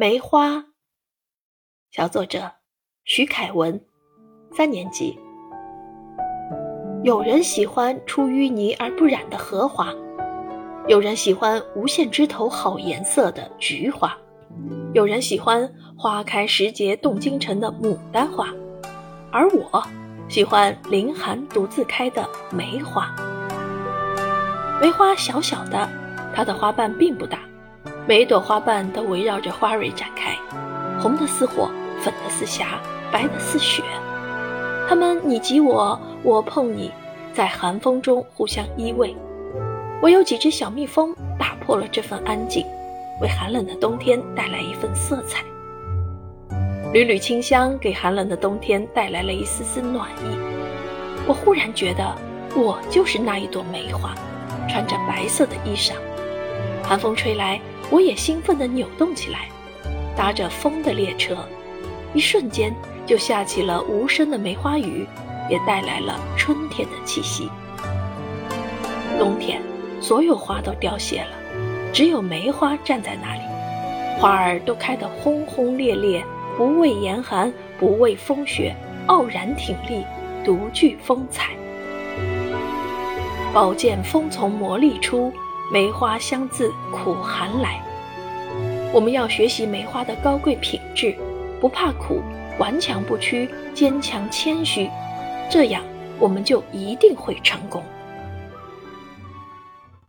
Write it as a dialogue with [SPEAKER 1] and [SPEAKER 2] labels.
[SPEAKER 1] 梅花，小作者徐凯文，三年级。有人喜欢出淤泥而不染的荷花，有人喜欢无限枝头好颜色的菊花，有人喜欢花开时节动京城的牡丹花，而我喜欢凌寒独自开的梅花。梅花小小的，它的花瓣并不大，每一朵花瓣都围绕着花蕊展开，红的似火，粉的似霞，白的似雪。它们你挤我，我碰你，在寒风中互相依偎。唯有几只小蜜蜂打破了这份安静，为寒冷的冬天带来一份色彩。缕缕清香给寒冷的冬天带来了一丝丝暖意。我忽然觉得，我就是那一朵梅花，穿着白色的衣裳。寒风吹来，我也兴奋地扭动起来，搭着风的列车，一瞬间。就下起了无声的梅花雨，也带来了春天的气息。冬天，所有花都凋谢了，只有梅花站在那里，花儿都开得轰轰烈烈，不畏严寒，不畏风雪，傲然挺立，独具风采。宝剑锋从磨砺出，梅花香自苦寒来。我们要学习梅花的高贵品质，不怕苦。顽强不屈，坚强谦虚，这样我们就一定会成功。